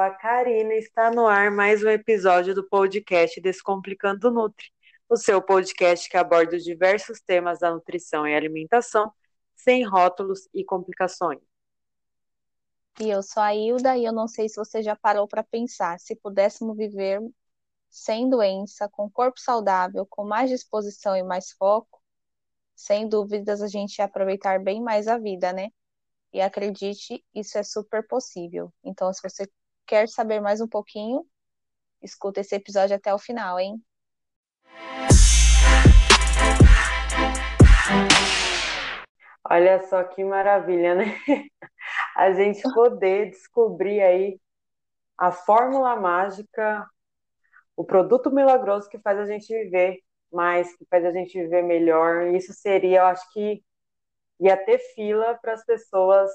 sou a Karina está no ar mais um episódio do podcast Descomplicando Nutri, o seu podcast que aborda diversos temas da nutrição e alimentação, sem rótulos e complicações. E eu sou a Hilda e eu não sei se você já parou para pensar, se pudéssemos viver sem doença, com corpo saudável, com mais disposição e mais foco, sem dúvidas a gente ia aproveitar bem mais a vida, né? E acredite, isso é super possível. Então, se você quer saber mais um pouquinho, escuta esse episódio até o final, hein? Olha só que maravilha, né? A gente poder descobrir aí a fórmula mágica, o produto milagroso que faz a gente viver mais, que faz a gente viver melhor. Isso seria, eu acho que ia ter fila para as pessoas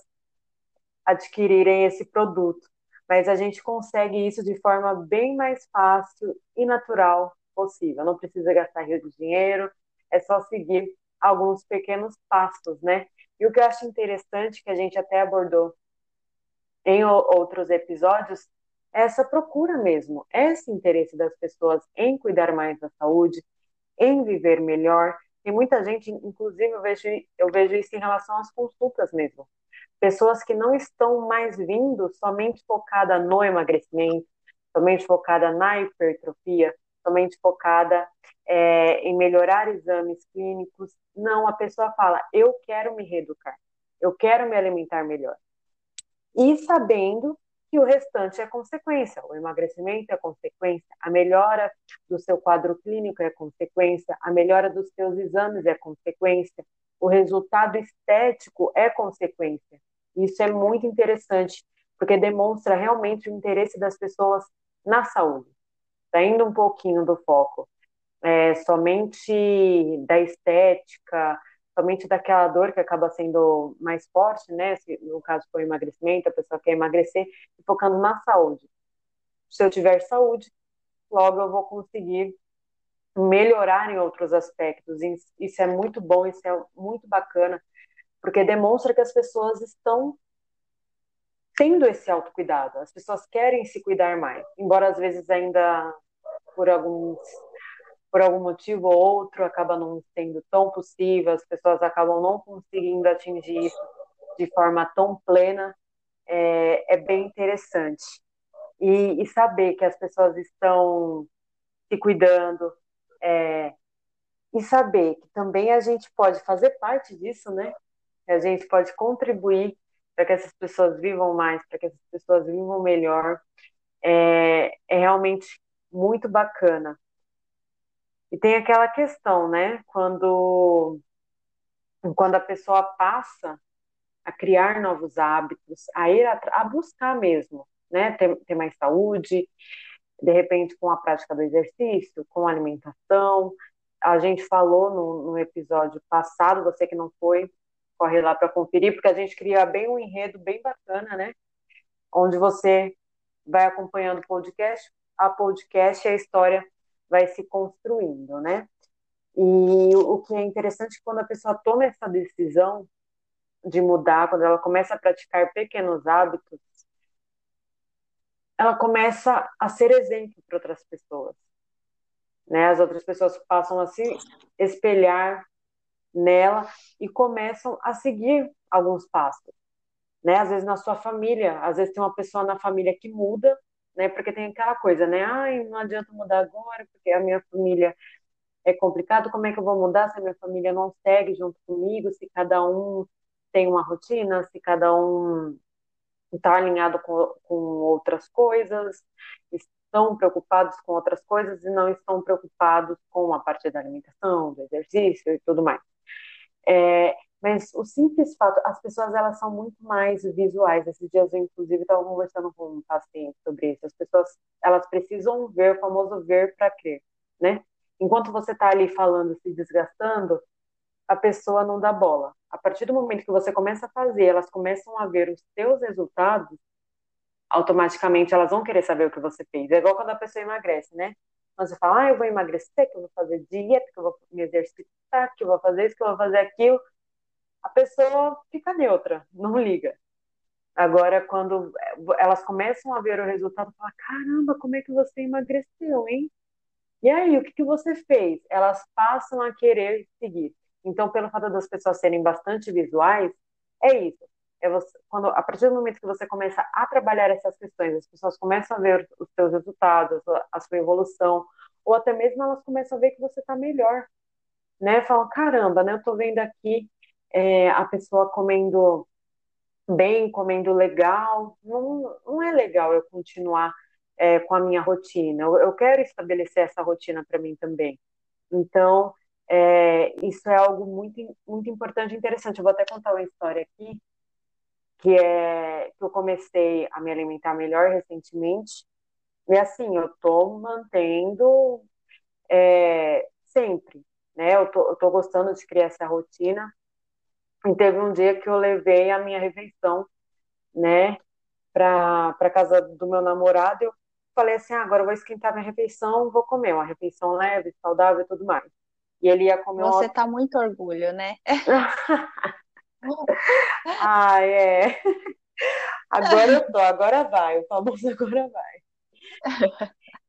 adquirirem esse produto. Mas a gente consegue isso de forma bem mais fácil e natural possível. Não precisa gastar rio de dinheiro, é só seguir alguns pequenos passos, né? E o que eu acho interessante, que a gente até abordou em outros episódios, é essa procura mesmo, esse interesse das pessoas em cuidar mais da saúde, em viver melhor, tem muita gente, inclusive eu vejo, eu vejo isso em relação às consultas mesmo. Pessoas que não estão mais vindo somente focada no emagrecimento, somente focada na hipertrofia, somente focada é, em melhorar exames clínicos. Não, a pessoa fala: eu quero me reeducar, eu quero me alimentar melhor. E sabendo que o restante é consequência. O emagrecimento é consequência, a melhora do seu quadro clínico é consequência, a melhora dos seus exames é consequência, o resultado estético é consequência. Isso é muito interessante, porque demonstra realmente o interesse das pessoas na saúde. Saindo um pouquinho do foco é, somente da estética, somente daquela dor que acaba sendo mais forte, né? Se, no caso for emagrecimento, a pessoa quer emagrecer, e focando na saúde. Se eu tiver saúde, logo eu vou conseguir melhorar em outros aspectos. Isso é muito bom, isso é muito bacana, porque demonstra que as pessoas estão tendo esse autocuidado. As pessoas querem se cuidar mais, embora às vezes ainda por alguns por algum motivo ou outro acaba não sendo tão possível, as pessoas acabam não conseguindo atingir isso de forma tão plena, é, é bem interessante. E, e, saber que as pessoas estão se cuidando, é, e saber que também a gente pode fazer parte disso, né? A gente pode contribuir para que essas pessoas vivam mais, para que essas pessoas vivam melhor, é, é realmente muito bacana. E tem aquela questão, né? Quando, quando a pessoa passa a criar novos hábitos, a ir a, a buscar mesmo, né? Ter, ter mais saúde, de repente com a prática do exercício, com a alimentação. A gente falou no, no episódio passado, você que não foi, corre lá para conferir, porque a gente cria bem um enredo bem bacana, né? Onde você vai acompanhando o podcast, a podcast e a história vai se construindo, né? E o que é interessante é quando a pessoa toma essa decisão de mudar, quando ela começa a praticar pequenos hábitos, ela começa a ser exemplo para outras pessoas. Né? As outras pessoas passam a se espelhar nela e começam a seguir alguns passos. Né? Às vezes na sua família, às vezes tem uma pessoa na família que muda né? Porque tem aquela coisa, né? Ai, não adianta mudar agora, porque a minha família é complicado, como é que eu vou mudar se a minha família não segue junto comigo, se cada um tem uma rotina, se cada um está alinhado com, com outras coisas, estão preocupados com outras coisas e não estão preocupados com a parte da alimentação, do exercício e tudo mais. É, mas o simples fato, as pessoas elas são muito mais visuais. Esses dias eu inclusive estava conversando com um paciente sobre isso. As pessoas elas precisam ver, o famoso ver para crer, né? Enquanto você está ali falando, se desgastando, a pessoa não dá bola. A partir do momento que você começa a fazer, elas começam a ver os seus resultados, automaticamente elas vão querer saber o que você fez. É igual quando a pessoa emagrece, né? Você fala, ah, eu vou emagrecer, que eu vou fazer dieta, que eu vou me exercitar, que eu vou fazer isso, que eu vou fazer aquilo a pessoa fica neutra, não liga. Agora, quando elas começam a ver o resultado, fala, caramba, como é que você emagreceu, hein? E aí, o que, que você fez? Elas passam a querer seguir. Então, pelo fato das pessoas serem bastante visuais, é isso. É você, quando, a partir do momento que você começa a trabalhar essas questões, as pessoas começam a ver os seus resultados, a sua evolução, ou até mesmo elas começam a ver que você está melhor, né? Falam, caramba, né? Eu estou vendo aqui é, a pessoa comendo bem, comendo legal, não, não é legal eu continuar é, com a minha rotina. Eu, eu quero estabelecer essa rotina para mim também. Então, é, isso é algo muito, muito importante e interessante. Eu vou até contar uma história aqui, que é que eu comecei a me alimentar melhor recentemente. E assim, eu tô mantendo é, sempre, né? Eu tô, eu tô gostando de criar essa rotina. E teve um dia que eu levei a minha refeição, né, para casa do meu namorado. Eu falei assim: ah, agora eu vou esquentar minha refeição, vou comer uma refeição leve, saudável e tudo mais. E ele ia comer Você uma... tá muito orgulho, né? ah, é. Agora eu tô, agora vai, o famoso agora vai.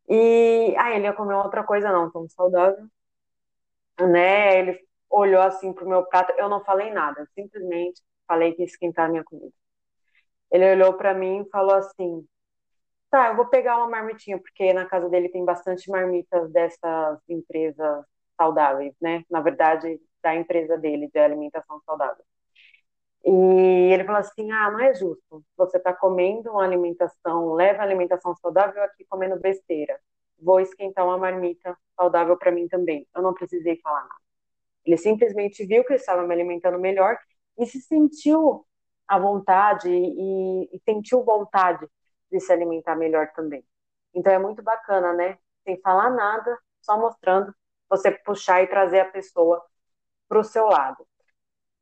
E aí ah, ele ia comer outra coisa não tão saudável, né? Ele olhou assim pro meu prato, eu não falei nada, eu simplesmente falei que ia esquentar a minha comida. Ele olhou para mim e falou assim: "Tá, eu vou pegar uma marmitinha porque na casa dele tem bastante marmitas dessas empresas saudáveis, né? Na verdade, da empresa dele de alimentação saudável. E ele falou assim: ah, não é justo. Você está comendo uma alimentação, leva alimentação saudável aqui comendo besteira. Vou esquentar uma marmita saudável para mim também. Eu não precisei falar nada. Ele simplesmente viu que eu estava me alimentando melhor e se sentiu à vontade e, e sentiu vontade de se alimentar melhor também. Então é muito bacana, né? Sem falar nada, só mostrando você puxar e trazer a pessoa para o seu lado.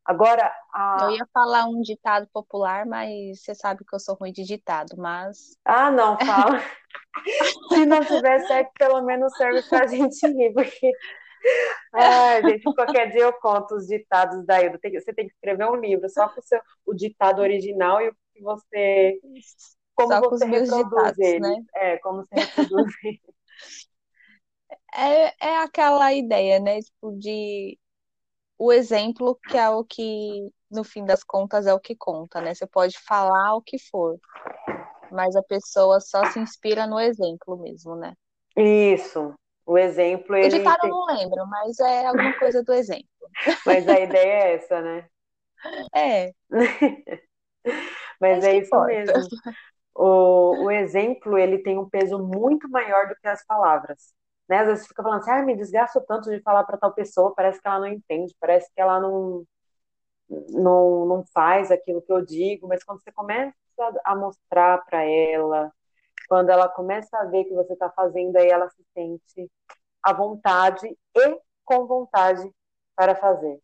Agora, a... eu ia falar um ditado popular, mas você sabe que eu sou ruim de ditado, mas. Ah, não, fala. Se não tiver certo, pelo menos serve para a gente rir, porque. Ai, gente, qualquer dia eu conto os ditados daí. Você tem que escrever um livro só com o, seu, o ditado original e o que você. Como só você reproduz eles. Né? É, como você reproduz eles é, é aquela ideia, né? Tipo, de o exemplo que é o que, no fim das contas, é o que conta, né? Você pode falar o que for, mas a pessoa só se inspira no exemplo mesmo, né? Isso. O exemplo. O ditado tem... eu não lembro, mas é alguma coisa do exemplo. Mas a ideia é essa, né? É. mas é, é isso importa. mesmo. O, o exemplo ele tem um peso muito maior do que as palavras. Né? Às vezes fica falando assim, ah, me desgasto tanto de falar para tal pessoa, parece que ela não entende, parece que ela não, não, não faz aquilo que eu digo, mas quando você começa a mostrar para ela, quando ela começa a ver que você está fazendo, aí ela se sente à vontade e com vontade para fazer.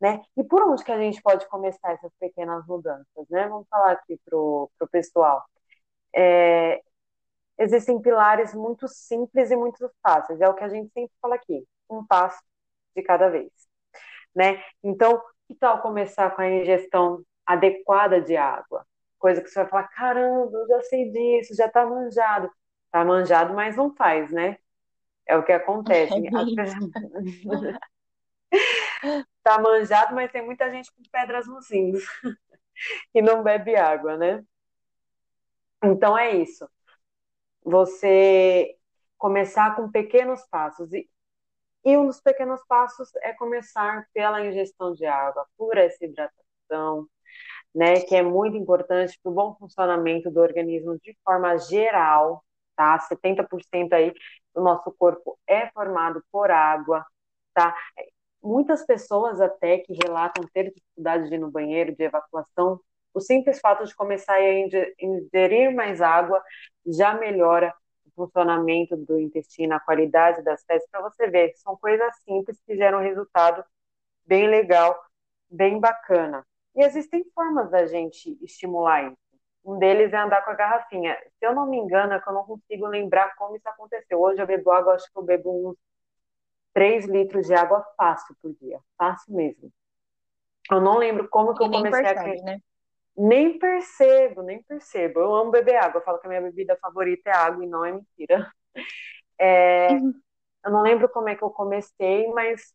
Né? E por onde que a gente pode começar essas pequenas mudanças? Né? Vamos falar aqui para o pessoal. É, existem pilares muito simples e muito fáceis. É o que a gente sempre fala aqui, um passo de cada vez, né? Então, que tal começar com a ingestão adequada de água? Coisa que você vai falar, caramba, eu já sei disso, já tá manjado. Tá manjado, mas não faz, né? É o que acontece. tá manjado, mas tem muita gente com pedras nos rins e não bebe água, né? Então é isso você começar com pequenos passos. E, e um dos pequenos passos é começar pela ingestão de água, por essa hidratação, né, que é muito importante para o bom funcionamento do organismo de forma geral, tá? 70% aí do nosso corpo é formado por água, tá? Muitas pessoas até que relatam ter dificuldade de ir no banheiro, de evacuação, o simples fato de começar a ingerir mais água já melhora o funcionamento do intestino, a qualidade das fezes, para você ver, são coisas simples que geram um resultado bem legal, bem bacana. E existem formas da gente estimular isso. Um deles é andar com a garrafinha. Se eu não me engano, é que eu não consigo lembrar como isso aconteceu. Hoje eu bebo água, acho que eu bebo uns 3 litros de água fácil por dia. Fácil mesmo. Eu não lembro como que eu comecei percebe, a. Né? Nem percebo, nem percebo. Eu amo beber água. Eu falo que a minha bebida favorita é água e não é mentira. É, Uhum. eu não lembro como é que eu comecei, mas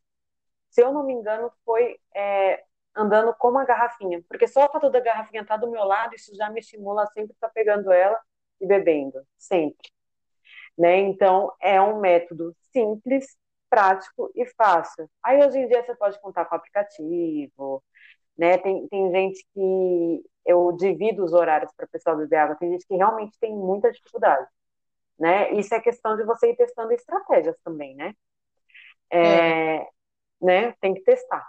se eu não me engano, foi é, andando com uma garrafinha. Porque só o fato da garrafinha estar do meu lado, isso já me estimula sempre estar pegando ela e bebendo. Sempre. Né? Então, é um método simples, prático e fácil. Aí, hoje em dia, você pode contar com aplicativo, né? Tem, tem gente que eu divido os horários para o pessoal beber água, tem gente que realmente tem muita dificuldade, né? Isso é questão de você ir testando estratégias também, né? É, É, né? Tem que testar.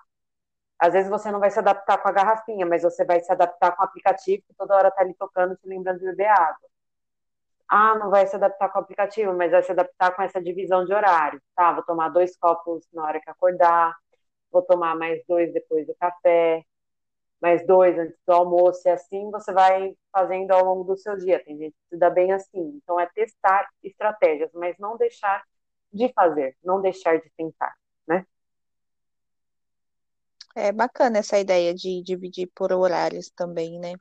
Às vezes você não vai se adaptar com a garrafinha, mas você vai se adaptar com o aplicativo que toda hora tá ali tocando, te lembrando de beber água. Ah, não vai se adaptar com o aplicativo, mas vai se adaptar com essa divisão de horário. Tá, vou tomar dois copos na hora que acordar, vou tomar mais dois depois do café, mais dois antes do almoço, e assim você vai fazendo ao longo do seu dia. Tem gente que se dá bem assim. Então é testar estratégias, mas não deixar de fazer, não deixar de tentar, né? é bacana essa ideia de dividir por horários também, né?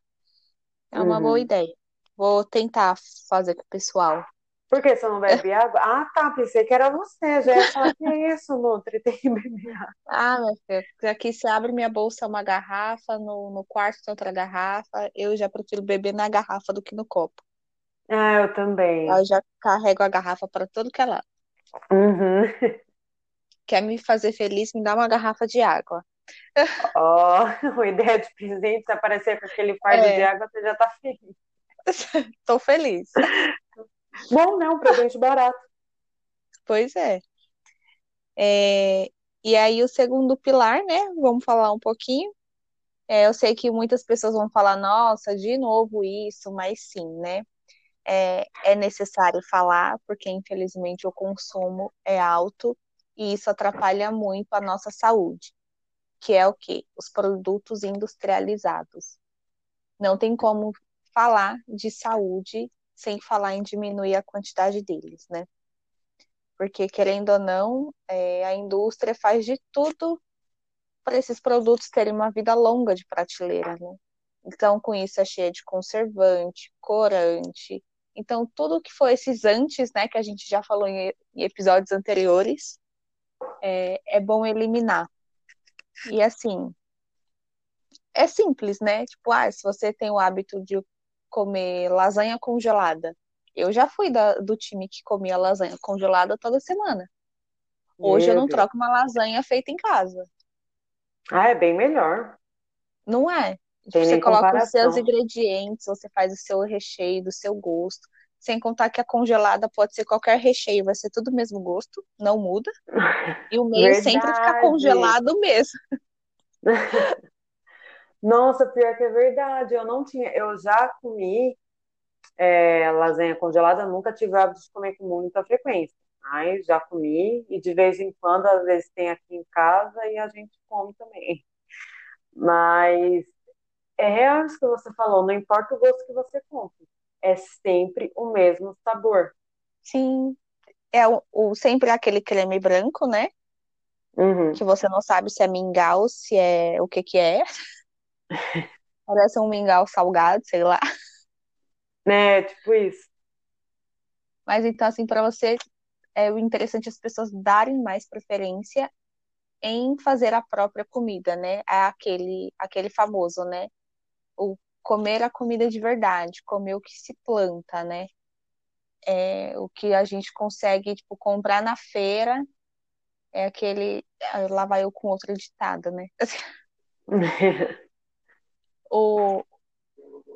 É uma boa Uhum. ideia. Vou tentar fazer com o pessoal. Por que você não bebe água? Ah, tá, pensei que era você. Já ia falar que é isso, Nutri, tem que beber água. Ah, meu filho, aqui você abre minha bolsa é uma garrafa, no, no quarto tem outra garrafa. Eu já prefiro beber na garrafa do que no copo. Ah, eu também. Aí eu já carrego a garrafa para todo que é lado. Uhum. Quer me fazer feliz? Me dá uma garrafa de água. Ó, uma ideia de presente, se aparecer com aquele fardo de É, água, você já tá feliz. tô feliz. Bom, né? Um presente barato. Pois é. É, E aí o segundo pilar, né? Vamos falar um pouquinho. É, eu sei que muitas pessoas vão falar, nossa, de novo isso, mas sim, né? É, é necessário falar, porque infelizmente o consumo é alto e isso atrapalha muito a nossa saúde, que é o quê? Os produtos industrializados. Não tem como falar de saúde sem falar em diminuir a quantidade deles, né? Porque, querendo ou não, é, a indústria faz de tudo para esses produtos terem uma vida longa de prateleira, né? Então, com isso, é cheia de conservante, corante. Então, tudo que for esses antes, né, que a gente já falou em, em episódios anteriores, é, é bom eliminar. E assim, é simples, né? Tipo, ah, se você tem o hábito de comer lasanha congelada, eu já fui da, do time que comia lasanha congelada toda semana. Hoje eu Meu não Deus. troco uma lasanha feita em casa. Ah, é bem melhor. Não é? Tem você coloca os seus comparação. ingredientes, você faz o seu recheio do seu gosto. Sem contar que a congelada pode ser qualquer recheio, vai ser tudo o mesmo gosto, não muda. E o meio sempre fica congelado mesmo. Nossa, pior que é verdade. Eu não tinha. Eu já comi é, lasanha congelada, nunca tive o hábito de comer com muita frequência. Mas já comi e de vez em quando, às vezes tem aqui em casa e a gente come também. Mas é real isso que você falou, não importa o gosto que você compre, é sempre o mesmo sabor. Sim, é o, o- sempre aquele creme branco, né? Uhum. Que você não sabe se é mingau, se é o que que é. Parece um mingau salgado, sei lá. Né, tipo isso. Mas então, assim, para você, é o interessante as pessoas darem mais preferência em fazer a própria comida, né? É aquele, aquele famoso, né? O comer a comida de verdade, comer o que se planta, né? É, o que a gente consegue, tipo, comprar na feira é aquele. ah, Lá vai eu com outra ditada, né? O,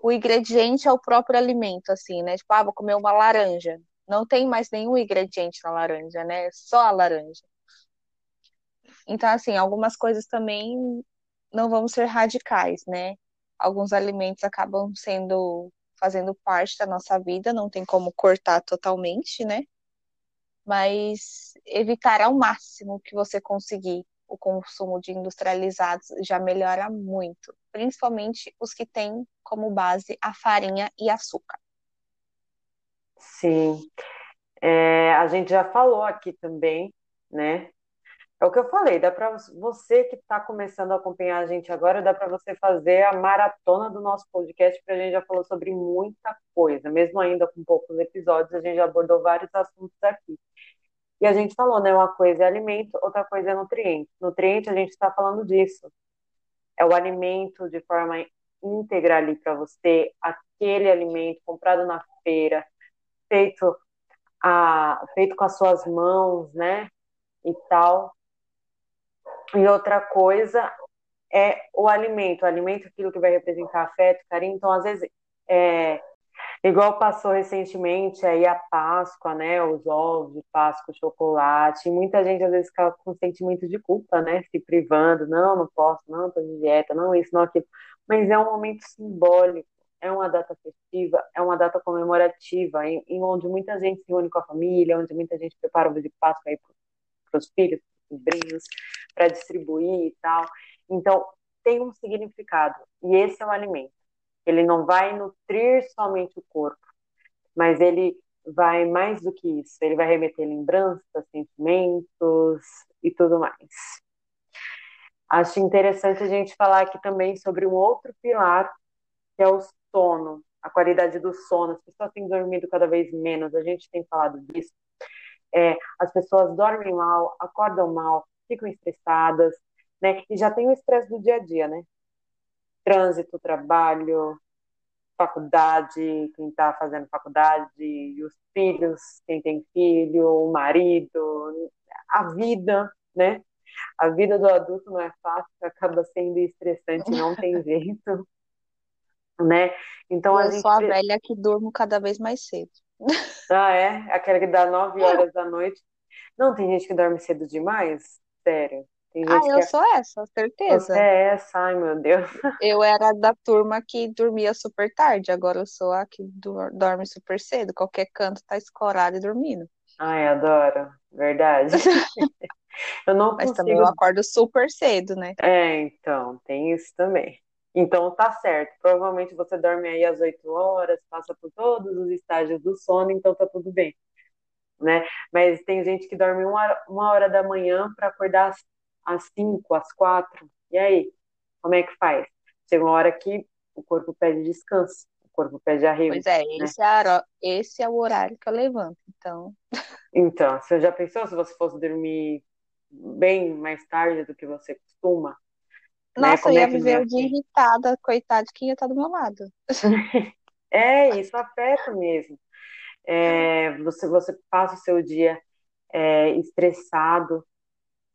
o ingrediente é o próprio alimento, assim, né? Tipo, ah, vou comer uma laranja. Não tem mais nenhum ingrediente na laranja, né? Só a laranja. Então, assim, algumas coisas também não vão ser radicais, né? Alguns alimentos acabam sendo, fazendo parte da nossa vida, não tem como cortar totalmente, né? Mas evitar ao máximo que você conseguir o consumo de industrializados já melhora muito, principalmente os que têm como base a farinha e açúcar. Sim, É, a gente já falou aqui também, né? É o que eu falei, dá para você que está começando a acompanhar a gente agora, dá para você fazer a maratona do nosso podcast, porque a gente já falou sobre muita coisa, mesmo ainda com poucos episódios, a gente já abordou vários assuntos aqui. E a gente falou, né? Uma coisa é alimento, outra coisa é nutriente. Nutriente, a gente está falando disso. É o alimento de forma íntegra ali para você, aquele alimento comprado na feira, feito, a, feito com as suas mãos, né? E tal. E outra coisa é o alimento. O alimento aquilo que vai representar afeto, carinho. Então, às vezes, é, Igual passou recentemente aí a Páscoa, né? Os ovos de Páscoa, chocolate. E muita gente às vezes fica com sentimento de culpa, né? Se privando, não, não posso, não, tô de dieta, não, isso, não, aquilo. Mas é um momento simbólico, é uma data festiva, é uma data comemorativa, em, em onde muita gente se une com a família, onde muita gente prepara o ovo de Páscoa aí para os filhos, para os sobrinhos, para distribuir e tal. Então, tem um significado, e esse é o alimento. Ele não vai nutrir somente o corpo, mas ele vai mais do que isso. Ele vai remeter lembranças, sentimentos e tudo mais. Acho interessante a gente falar aqui também sobre um outro pilar, que é o sono, a qualidade do sono. As pessoas têm dormido cada vez menos, a gente tem falado disso. É, as pessoas dormem mal, acordam mal, ficam estressadas, né? E já tem o estresse do dia a dia, né? Trânsito, trabalho, faculdade, quem está fazendo faculdade, os filhos, quem tem filho, o marido, a vida, né? A vida do adulto não é fácil, acaba sendo estressante, não tem jeito, né? Então Eu a gente... sou a velha que durmo cada vez mais cedo. Ah, é? Aquela que dá nove horas da noite. Não, tem gente que dorme cedo demais? Sério. Ah, eu é... sou essa, certeza. Você é essa, ai meu Deus. Eu era da turma que dormia super tarde, agora eu sou a que dorme super cedo. Qualquer canto tá escorado e dormindo. Ai, adoro, verdade. eu não Mas consigo... também eu acordo super cedo, né? É, então, tem isso também. Então tá certo. Provavelmente você dorme aí às 8 horas, passa por todos os estágios do sono, então tá tudo bem. Né? Mas tem gente que dorme uma, uma hora da manhã para acordar às às 5, às 4. E aí? Como é que faz? Chega uma hora que o corpo pede descanso, o corpo pede arrego. Pois é, né? esse, é, esse é o horário que eu levanto, então. Então, você já pensou se você fosse dormir bem mais tarde do que você costuma? Né? Nossa, né? eu ia é me ver de irritada, coitada de quem ia estar do meu lado. é, isso afeta mesmo. É, você, você passa o seu dia é, estressado,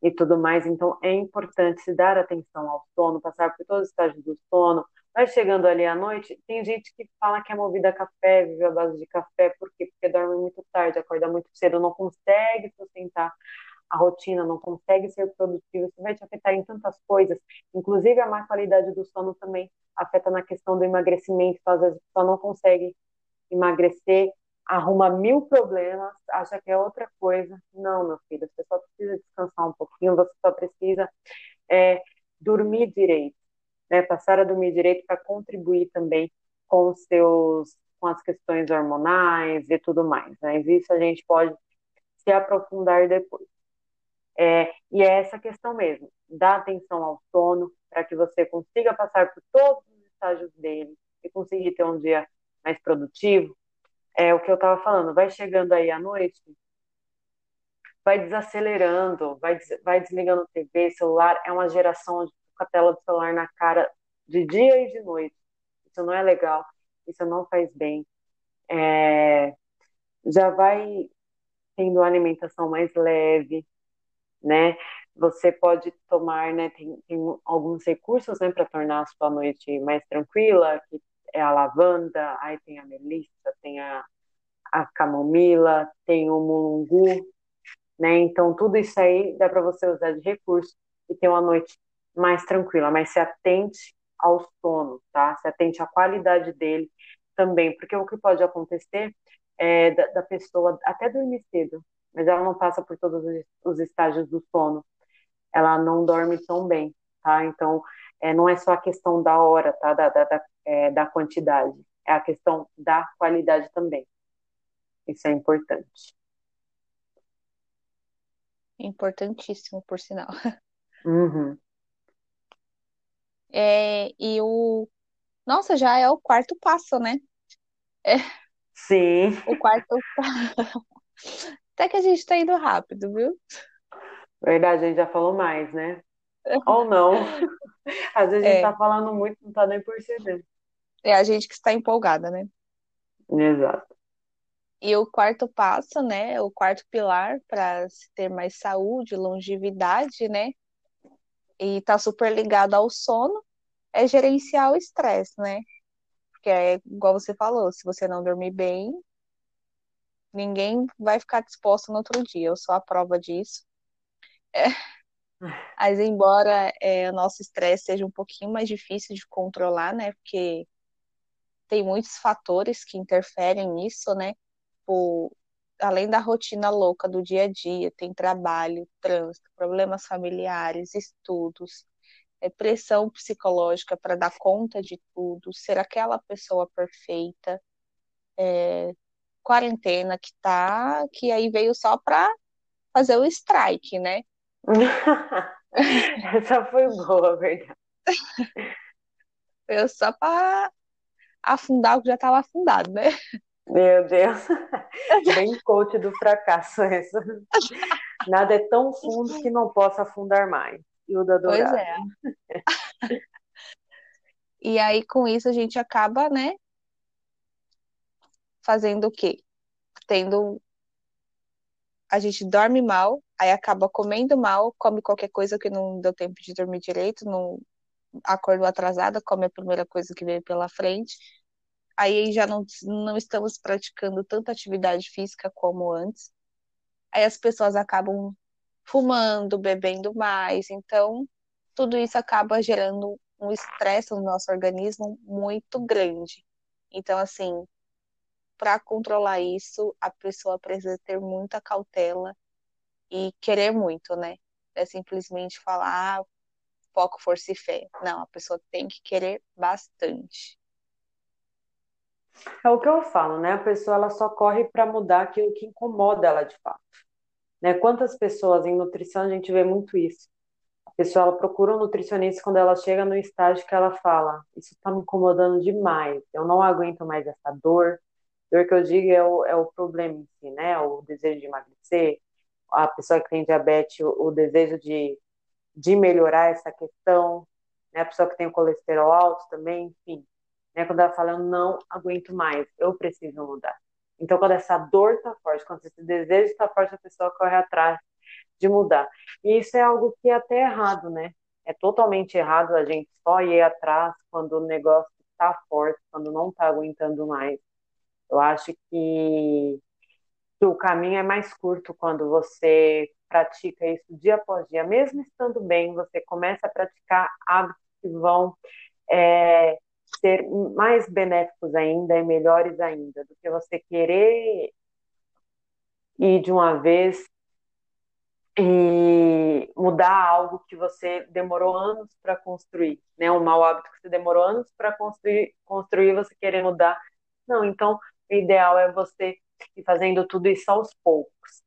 e tudo mais. Então, é importante se dar atenção ao sono, passar por todos os estágios do sono. Vai chegando ali à noite, tem gente que fala que é movida a café, vive à base de café, por quê? Porque dorme muito tarde, acorda muito cedo, não consegue sustentar a rotina, não consegue ser produtivo, isso vai te afetar em tantas coisas, inclusive a má qualidade do sono também afeta na questão do emagrecimento, às vezes a pessoa não consegue emagrecer arruma mil problemas, acha que é outra coisa. Não, meu filho, você só precisa descansar um pouquinho, você só precisa é, dormir direito, né? Passar a dormir direito para contribuir também com os seus, com as questões hormonais e tudo mais. Mas né? isso a gente pode se aprofundar depois. É, e é essa questão mesmo, dar atenção ao sono para que você consiga passar por todos os estágios dele e conseguir ter um dia mais produtivo, é o que eu estava falando, vai chegando aí à noite, vai desacelerando, vai, vai desligando TV, celular, é uma geração onde com a tela do celular na cara de dia e de noite. Isso não é legal, isso não faz bem. É, já vai tendo uma alimentação mais leve, né? Você pode tomar, né? Tem, tem alguns recursos, né, para tornar a sua noite mais tranquila, que é a lavanda, aí tem a melissa, tem a, a camomila, tem o mulungu, né? Então tudo isso aí dá para você usar de recurso e ter uma noite mais tranquila, mas se atente ao sono, tá? Se atente à qualidade dele também, porque o que pode acontecer é da, da pessoa até dormir cedo, mas ela não passa por todos os estágios do sono, ela não dorme tão bem, tá? Então é, não é só a questão da hora, tá? Da, da, da, é, da quantidade, é a questão da qualidade também. Isso é importante. Importantíssimo, por sinal. Uhum. É, e o. Nossa, já é o quarto passo, né? É, Sim, o quarto. Até que a gente tá indo rápido, viu? verdade, a gente já falou mais, né? Ou não. Às vezes a gente É, tá falando muito, não tá nem percebendo. É a gente que está empolgada, né? Exato. E o quarto passo, né? O quarto pilar para se ter mais saúde, longevidade, né? E tá super ligado ao sono, é gerenciar o estresse, né? Porque é igual você falou, se você não dormir bem, ninguém vai ficar disposto no outro dia. Eu sou a prova disso. Mas embora é, o nosso estresse seja um pouquinho mais difícil de controlar, né? Porque tem muitos fatores que interferem nisso, né? Tipo, além da rotina louca do dia a dia, tem trabalho, trânsito, problemas familiares, estudos, é, pressão psicológica para dar conta de tudo, ser aquela pessoa perfeita, quarentena que tá, que aí veio só para fazer o strike, né? Essa foi boa, verdade. Veio só para afundar o que já estava afundado, né? Meu Deus. Bem coach do fracasso essa. Nada é tão fundo que não possa afundar mais. Hilda Pois Dourado. é. E aí, com isso, a gente acaba, né, fazendo o quê? Tendo. A gente dorme mal, aí acaba comendo mal, come qualquer coisa que não deu tempo de dormir direito, não acordou atrasada, come a primeira coisa que veio pela frente. Aí já não, não estamos praticando tanta atividade física como antes. Aí as pessoas acabam fumando, bebendo mais, então tudo isso acaba gerando um estresse no nosso organismo muito grande. Então, assim, para controlar isso, a pessoa precisa ter muita cautela e querer muito, né? É simplesmente falar, ah, foco, força e fé. Não, a pessoa tem que querer bastante. É o que eu falo, né? A pessoa ela só corre para mudar aquilo que incomoda ela de fato. Né? Quantas pessoas em nutrição a gente vê muito isso? A pessoa ela procura um nutricionista quando ela chega no estágio que ela fala: Isso está me incomodando demais, eu não aguento mais essa dor. Dor que eu digo é o, é o problema em si, né? O desejo de emagrecer, a pessoa que tem diabetes, o, o desejo de, de melhorar essa questão, né? A pessoa que tem colesterol alto também, enfim. Né? Quando ela fala, eu não aguento mais, eu preciso mudar. Então, quando essa dor está forte, quando esse desejo está forte, a pessoa corre atrás de mudar. E isso é algo que é até errado, né? É totalmente errado a gente só ir atrás quando o negócio está forte, quando não está aguentando mais. Eu acho que, que o caminho é mais curto quando você pratica isso dia após dia. Mesmo estando bem, você começa a praticar hábitos que vão é, ser mais benéficos ainda e melhores ainda do que você querer ir de uma vez e mudar algo que você demorou anos para construir, né? Um mau hábito que você demorou anos para construir, construir, você querer mudar. Não, então o ideal é você ir fazendo tudo isso aos poucos.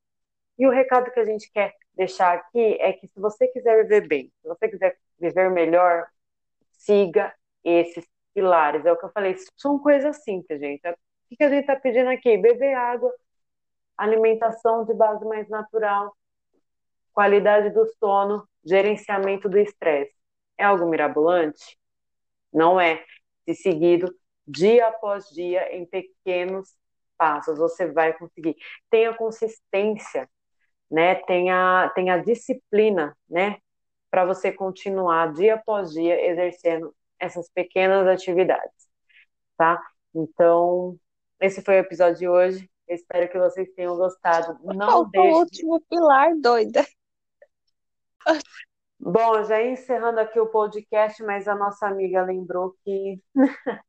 E o recado que a gente quer deixar aqui é que se você quiser viver bem, se você quiser viver melhor, siga esses pilares. É o que eu falei, são coisas simples, gente. O que a gente está pedindo aqui? Beber água, alimentação de base mais natural, qualidade do sono, gerenciamento do estresse. É algo mirabolante? Não é. Se seguido dia após dia em pequenos passos, você vai conseguir. Tenha consistência, né? Tenha, tenha disciplina, né? Para você continuar dia após dia exercendo essas pequenas atividades, tá? Então, esse foi o episódio de hoje. Eu espero que vocês tenham gostado. Não o deixe de... último pilar, doida. Bom, já encerrando aqui o podcast, mas a nossa amiga lembrou que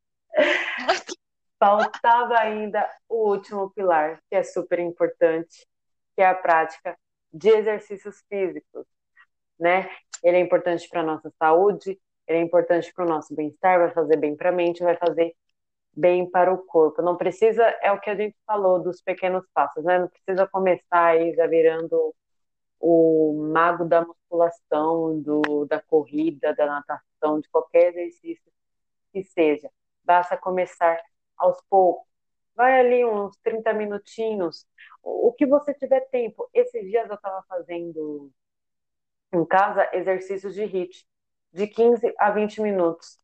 faltava ainda o último pilar, que é super importante, que é a prática de exercícios físicos, né? Ele é importante para a nossa saúde, ele é importante para o nosso bem-estar, vai fazer bem para a mente, vai fazer bem para o corpo. Não precisa, é o que a gente falou dos pequenos passos, né? Não precisa começar aí já virando o mago da musculação, do, da corrida, da natação, de qualquer exercício que seja. Basta começar aos poucos. Vai ali uns 30 minutinhos, o que você tiver tempo. Esses dias eu estava fazendo em casa exercícios de HIIT, de 15 a 20 minutos.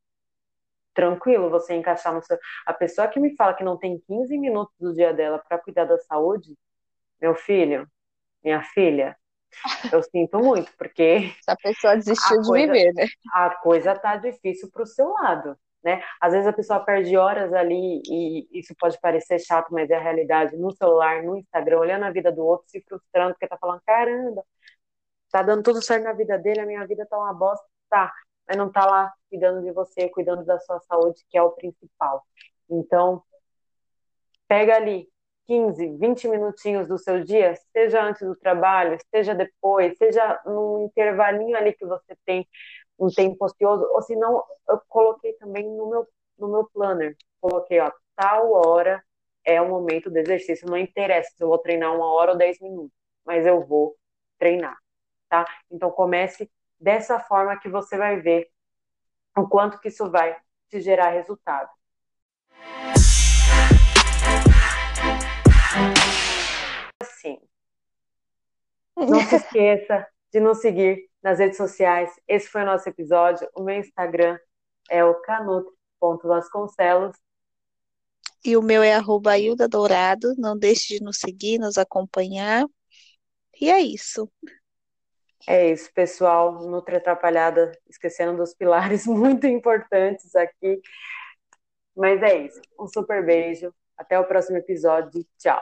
Tranquilo você encaixar no seu. A pessoa que me fala que não tem 15 minutos do dia dela para cuidar da saúde, meu filho, minha filha, eu sinto muito, porque. Essa pessoa desistiu de viver, né? A coisa tá difícil pro seu lado, né? Às vezes a pessoa perde horas ali e isso pode parecer chato, mas é a realidade. No celular, no Instagram, olhando a vida do outro, se frustrando, porque tá falando: caramba, tá dando tudo certo na vida dele, a minha vida tá uma bosta. Tá, mas não tá lá cuidando de você, cuidando da sua saúde, que é o principal. Então, pega ali 15, 20 minutinhos do seu dia, seja antes do trabalho, seja depois, seja num intervalinho ali que você tem um tempo ocioso, ou se não, eu coloquei também no meu, no meu planner, coloquei, ó, tal hora é o momento do exercício, não interessa se eu vou treinar uma hora ou dez minutos, mas eu vou treinar, tá? Então comece dessa forma que você vai ver o quanto que isso vai te gerar resultado. Assim, não se esqueça de nos seguir nas redes sociais. Esse foi o nosso episódio. O meu Instagram é o canut.vasconcelos. E o meu é arroba Hilda Dourado. Não deixe de nos seguir, nos acompanhar. E é isso. É isso, pessoal. Nutra atrapalhada, esquecendo dos pilares muito importantes aqui. Mas é isso. Um super beijo. Até o próximo episódio. Tchau.